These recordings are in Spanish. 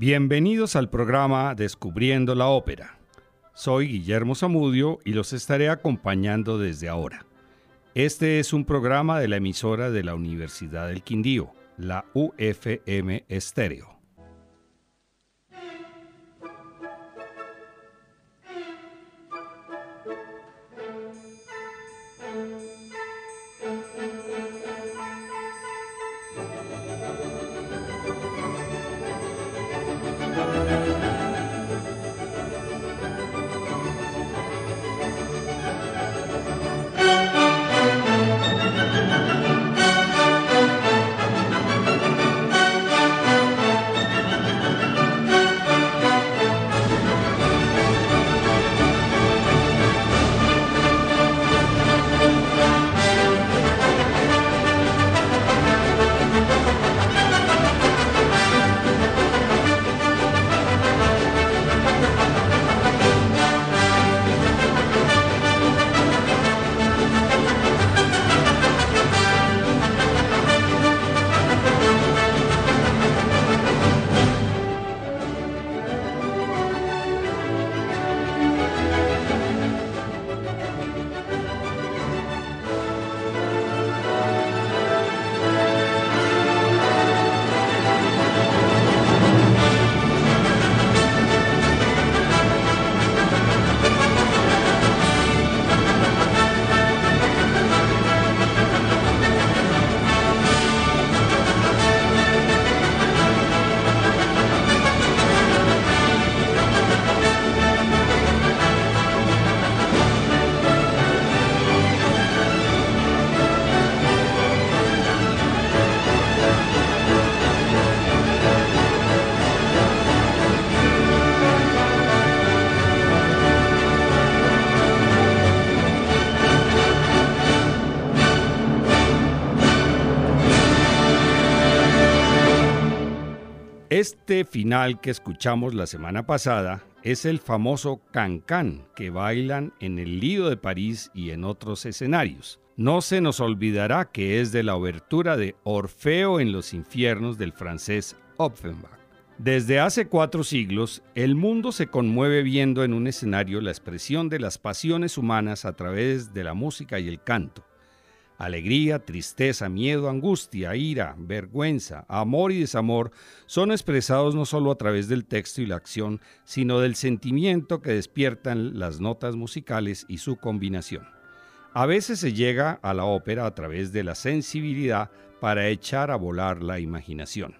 Bienvenidos al programa Descubriendo la Ópera. Soy Guillermo Zamudio y los estaré acompañando desde ahora. Este es un programa de la emisora de la Universidad del Quindío, la UFM Estéreo. Este final que escuchamos la semana pasada es el famoso cancán que bailan en el Lido de París y en otros escenarios. No se nos olvidará que es de la obertura de Orfeo en los infiernos del francés Offenbach. Desde hace cuatro siglos, el mundo se conmueve viendo en un escenario la expresión de las pasiones humanas a través de la música y el canto. Alegría, tristeza, miedo, angustia, ira, vergüenza, amor y desamor son expresados no solo a través del texto y la acción, sino del sentimiento que despiertan las notas musicales y su combinación. A veces se llega a la ópera a través de la sensibilidad para echar a volar la imaginación.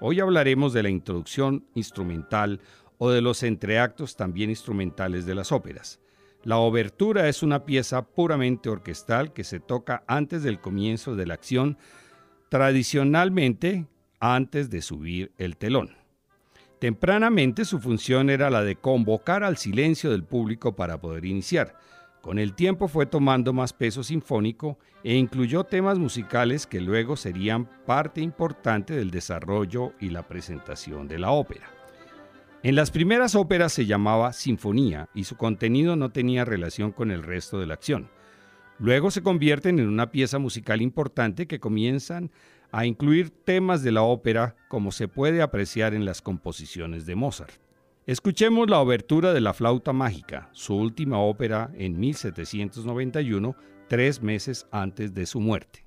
Hoy hablaremos de la introducción instrumental o de los entreactos también instrumentales de las óperas. La obertura es una pieza puramente orquestal que se toca antes del comienzo de la acción, tradicionalmente antes de subir el telón. Tempranamente su función era la de convocar al silencio del público para poder iniciar. Con el tiempo fue tomando más peso sinfónico e incluyó temas musicales que luego serían parte importante del desarrollo y la presentación de la ópera. En las primeras óperas se llamaba sinfonía y su contenido no tenía relación con el resto de la acción. Luego se convierten en una pieza musical importante que comienzan a incluir temas de la ópera como se puede apreciar en las composiciones de Mozart. Escuchemos la obertura de La Flauta Mágica, su última ópera en 1791, tres meses antes de su muerte.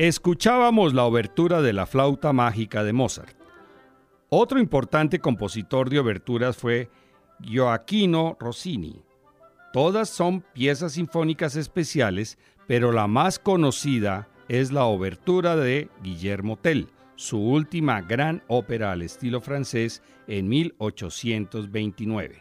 Escuchábamos la obertura de la flauta mágica de Mozart. Otro importante compositor de oberturas fue Gioacchino Rossini. Todas son piezas sinfónicas especiales, pero la más conocida es la obertura de Guillermo Tell, su última gran ópera al estilo francés en 1829.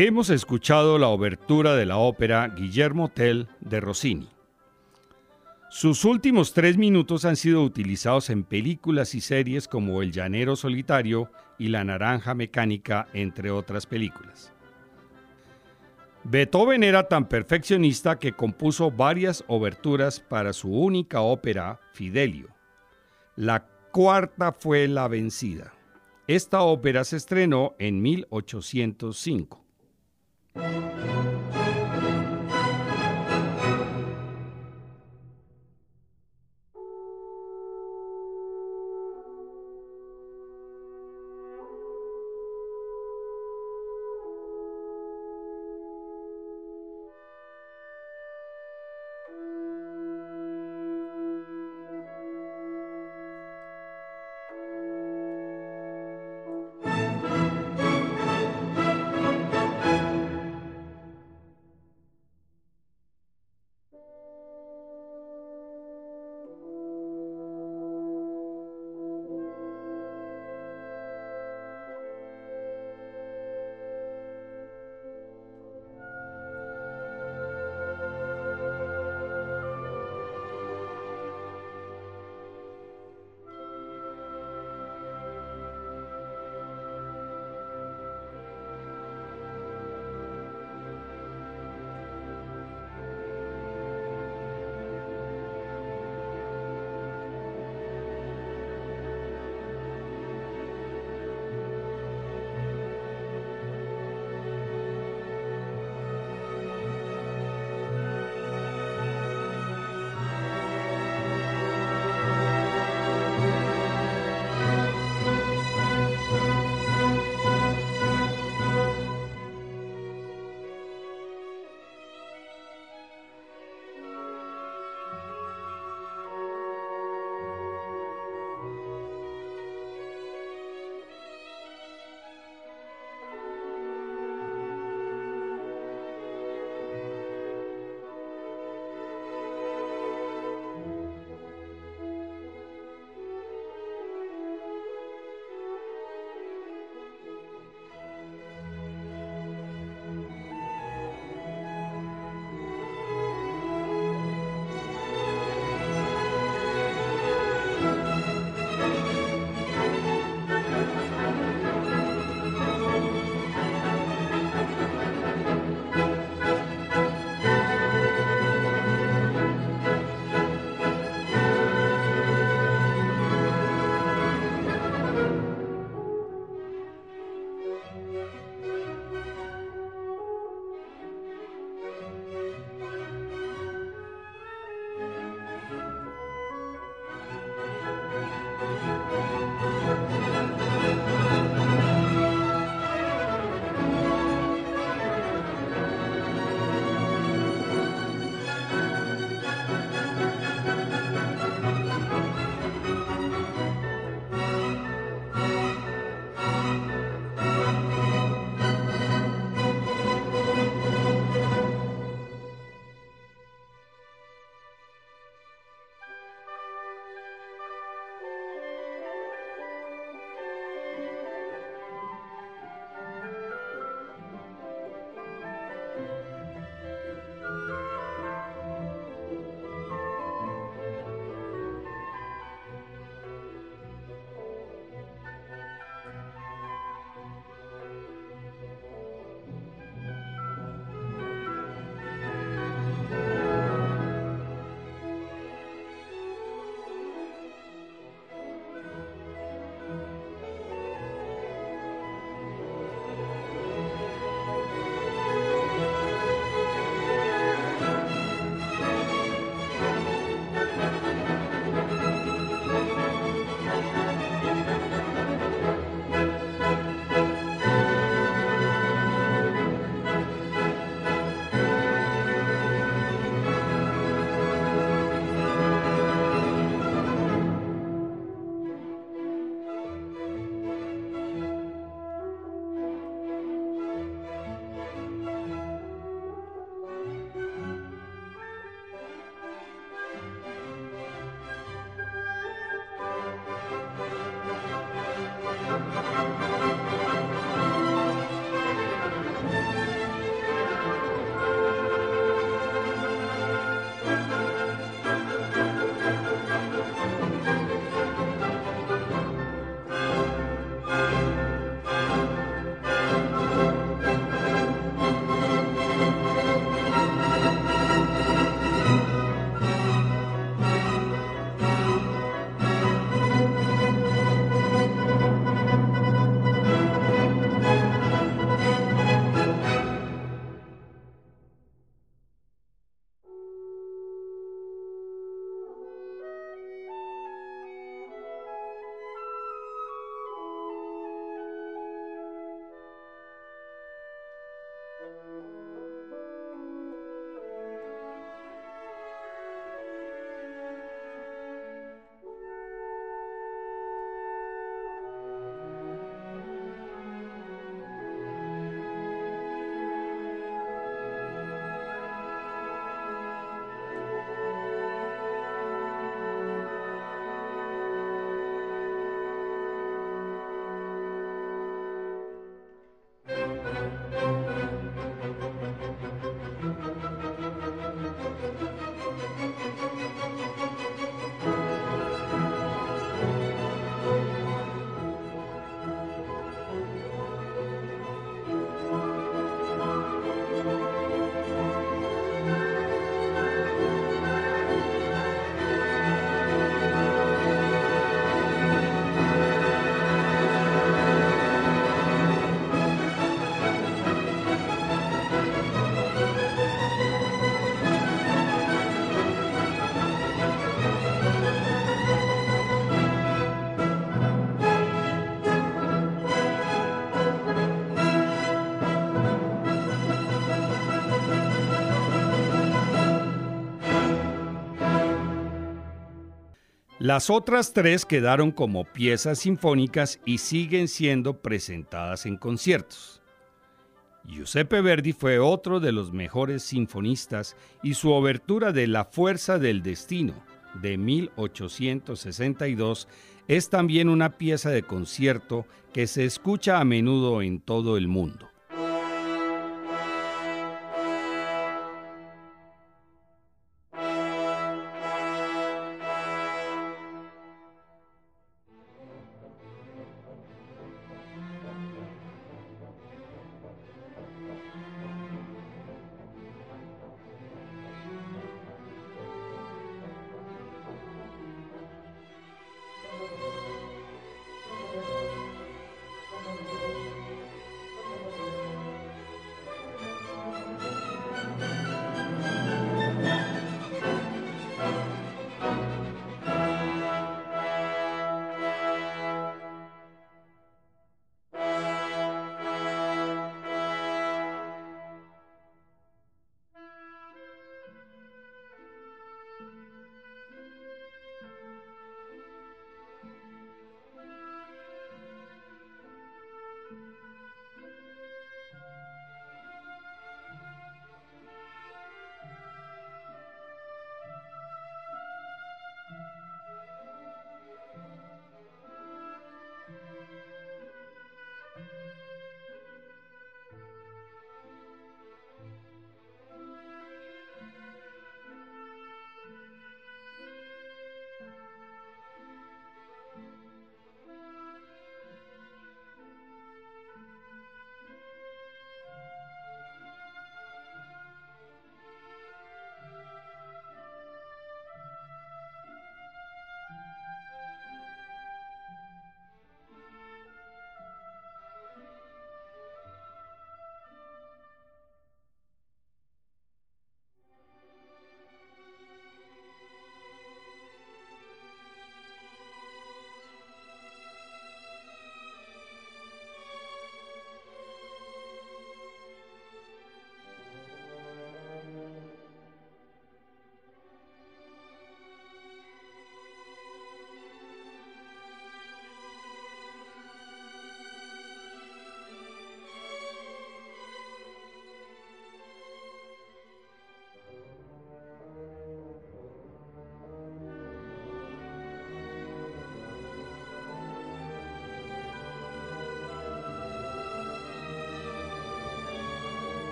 Hemos escuchado la obertura de la ópera Guillermo Tell de Rossini. Sus últimos tres minutos han sido utilizados en películas y series como El Llanero Solitario y La Naranja Mecánica, entre otras películas. Beethoven era tan perfeccionista que compuso varias oberturas para su única ópera, Fidelio. La cuarta fue La Vencida. Esta ópera se estrenó en 1805. Las otras tres quedaron como piezas sinfónicas y siguen siendo presentadas en conciertos. Giuseppe Verdi fue otro de los mejores sinfonistas y su obertura de La Fuerza del Destino de 1862 es también una pieza de concierto que se escucha a menudo en todo el mundo.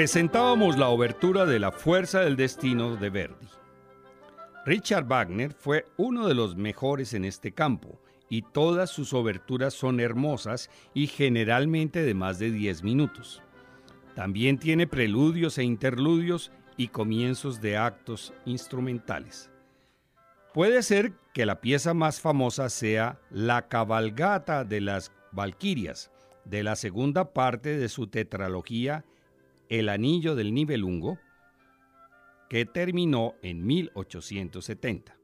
Presentábamos la obertura de La Fuerza del Destino de Verdi. Richard Wagner fue uno de los mejores en este campo y todas sus oberturas son hermosas y generalmente de más de 10 minutos. También tiene preludios e interludios y comienzos de actos instrumentales. Puede ser que la pieza más famosa sea La cabalgata de las Valquirias, de la segunda parte de su tetralogía el Anillo del Nibelungo, que terminó en 1870.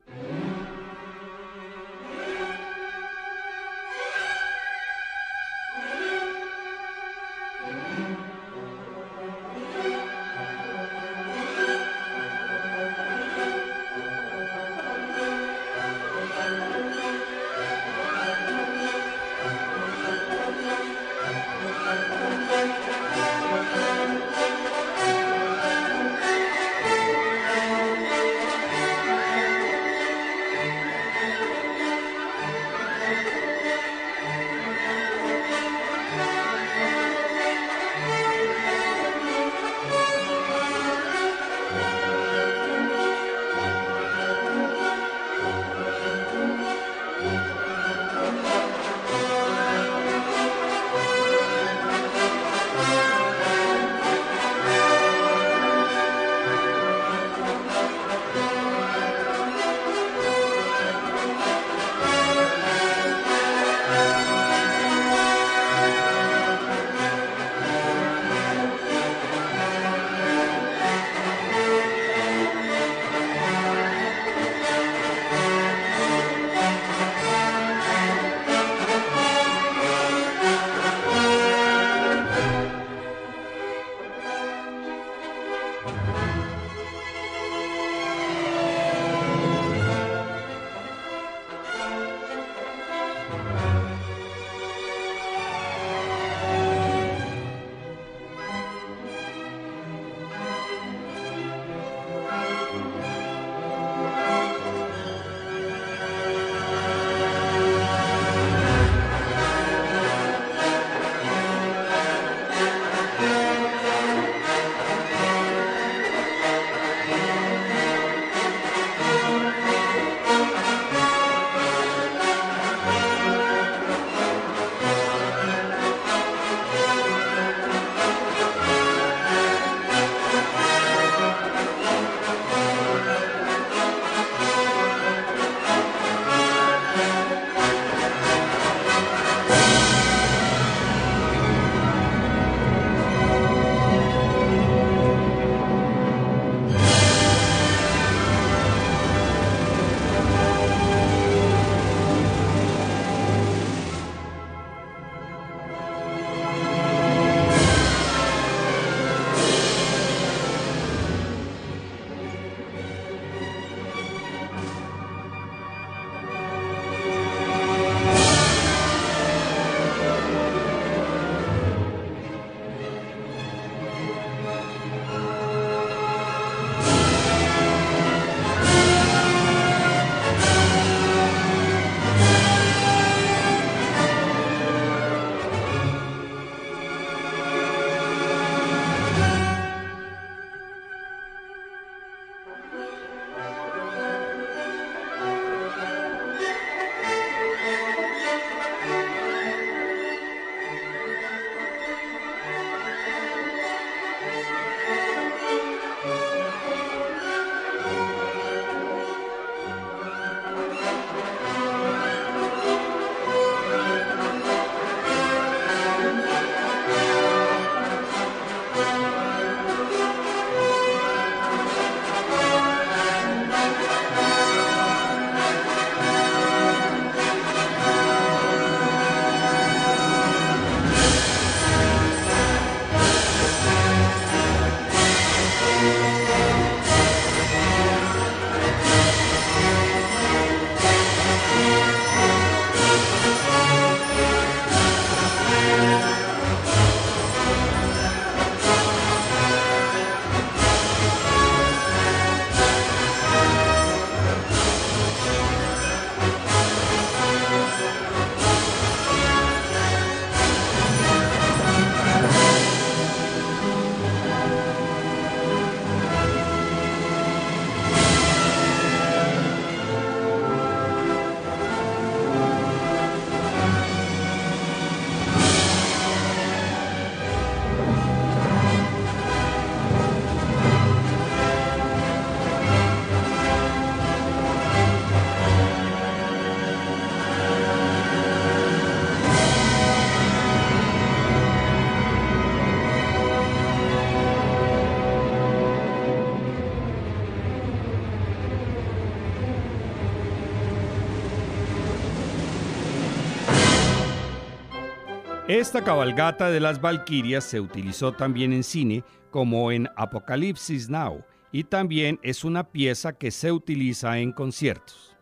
Esta cabalgata de las Valquirias se utilizó también en cine como en Apocalipsis Now y también es una pieza que se utiliza en conciertos.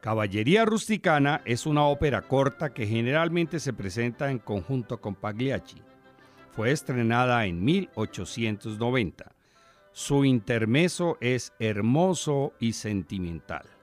Caballería Rusticana es una ópera corta que generalmente se presenta en conjunto con Pagliacci. Fue estrenada en 1890. Su intermeso es hermoso y sentimental.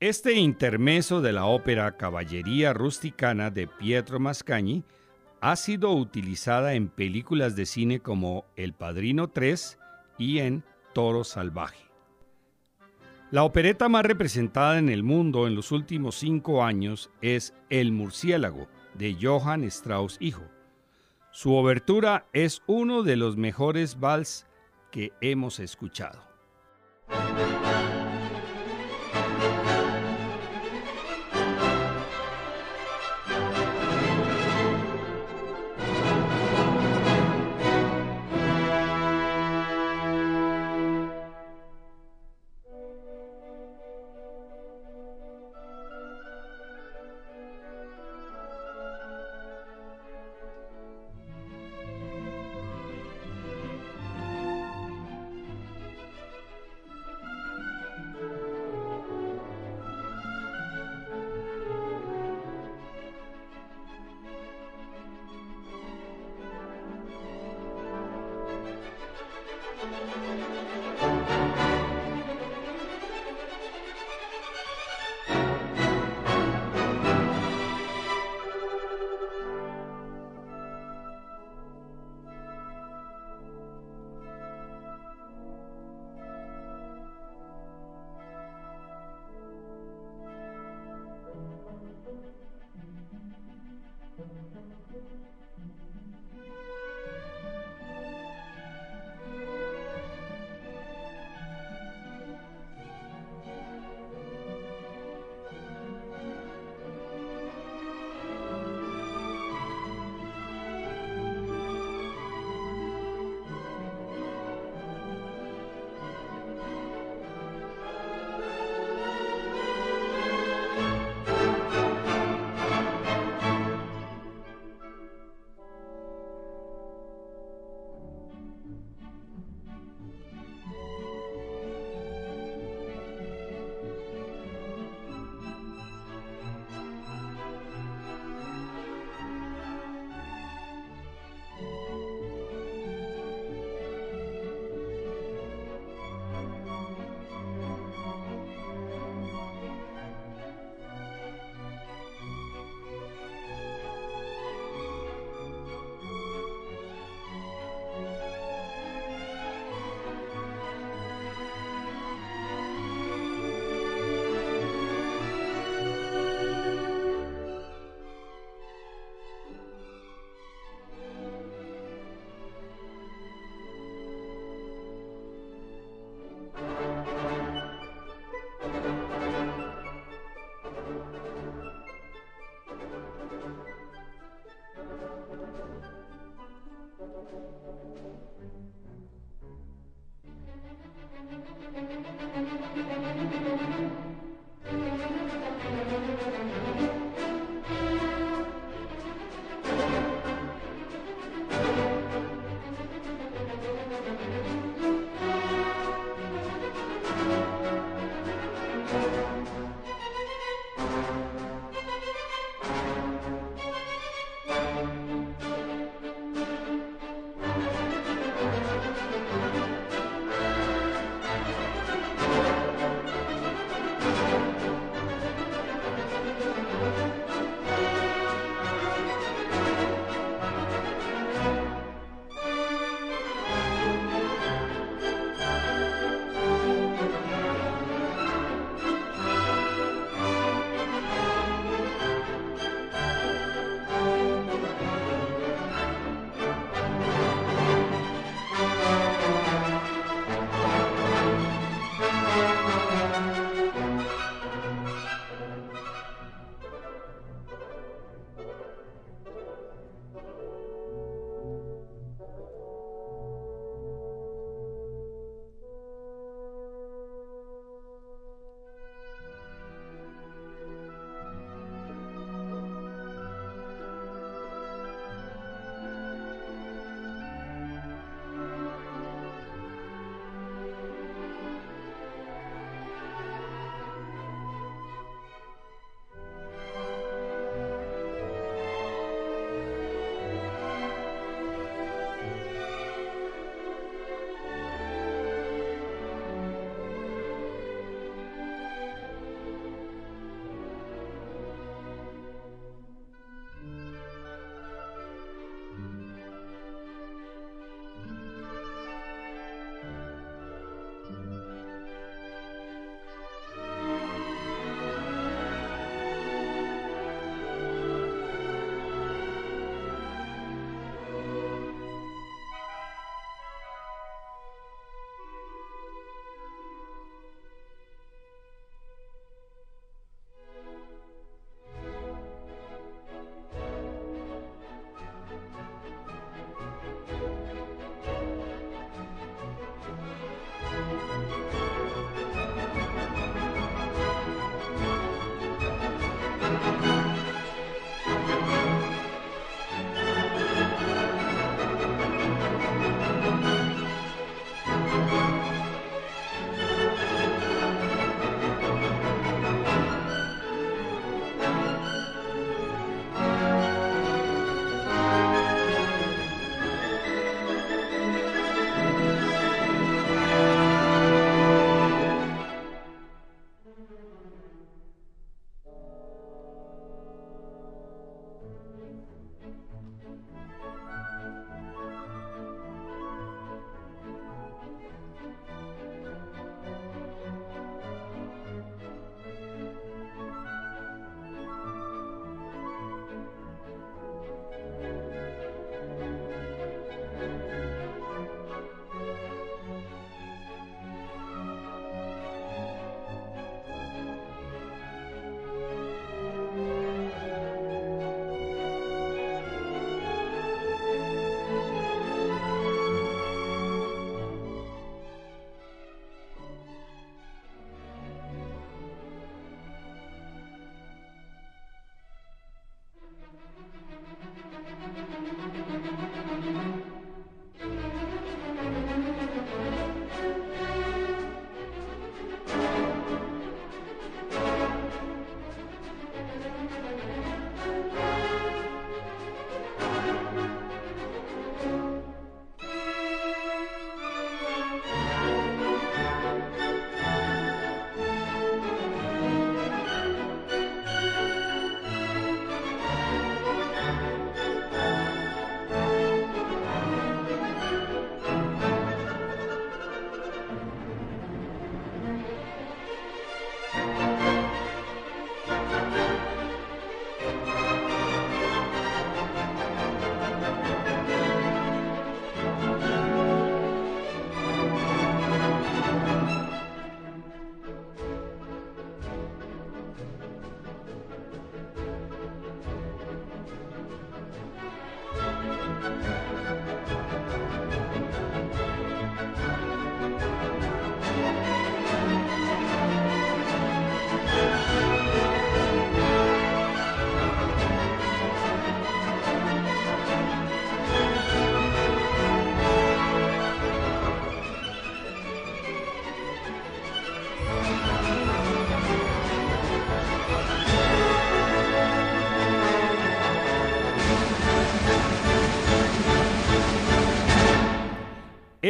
Este intermeso de la ópera Caballería Rusticana de Pietro Mascagni ha sido utilizada en películas de cine como El Padrino 3 y en Toro Salvaje. La opereta más representada en el mundo en los últimos cinco años es El Murciélago de Johann Strauss Hijo. Su obertura es uno de los mejores vals que hemos escuchado.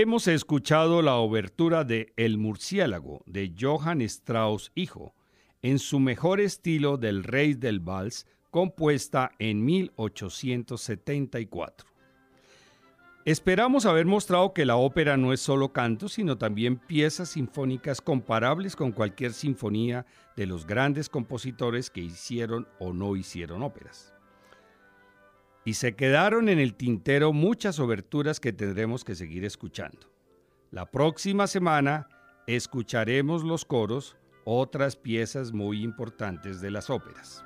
Hemos escuchado la obertura de El murciélago de Johann Strauss hijo, en su mejor estilo del Rey del Vals, compuesta en 1874. Esperamos haber mostrado que la ópera no es solo canto, sino también piezas sinfónicas comparables con cualquier sinfonía de los grandes compositores que hicieron o no hicieron óperas y se quedaron en el tintero muchas oberturas que tendremos que seguir escuchando. La próxima semana escucharemos los coros, otras piezas muy importantes de las óperas.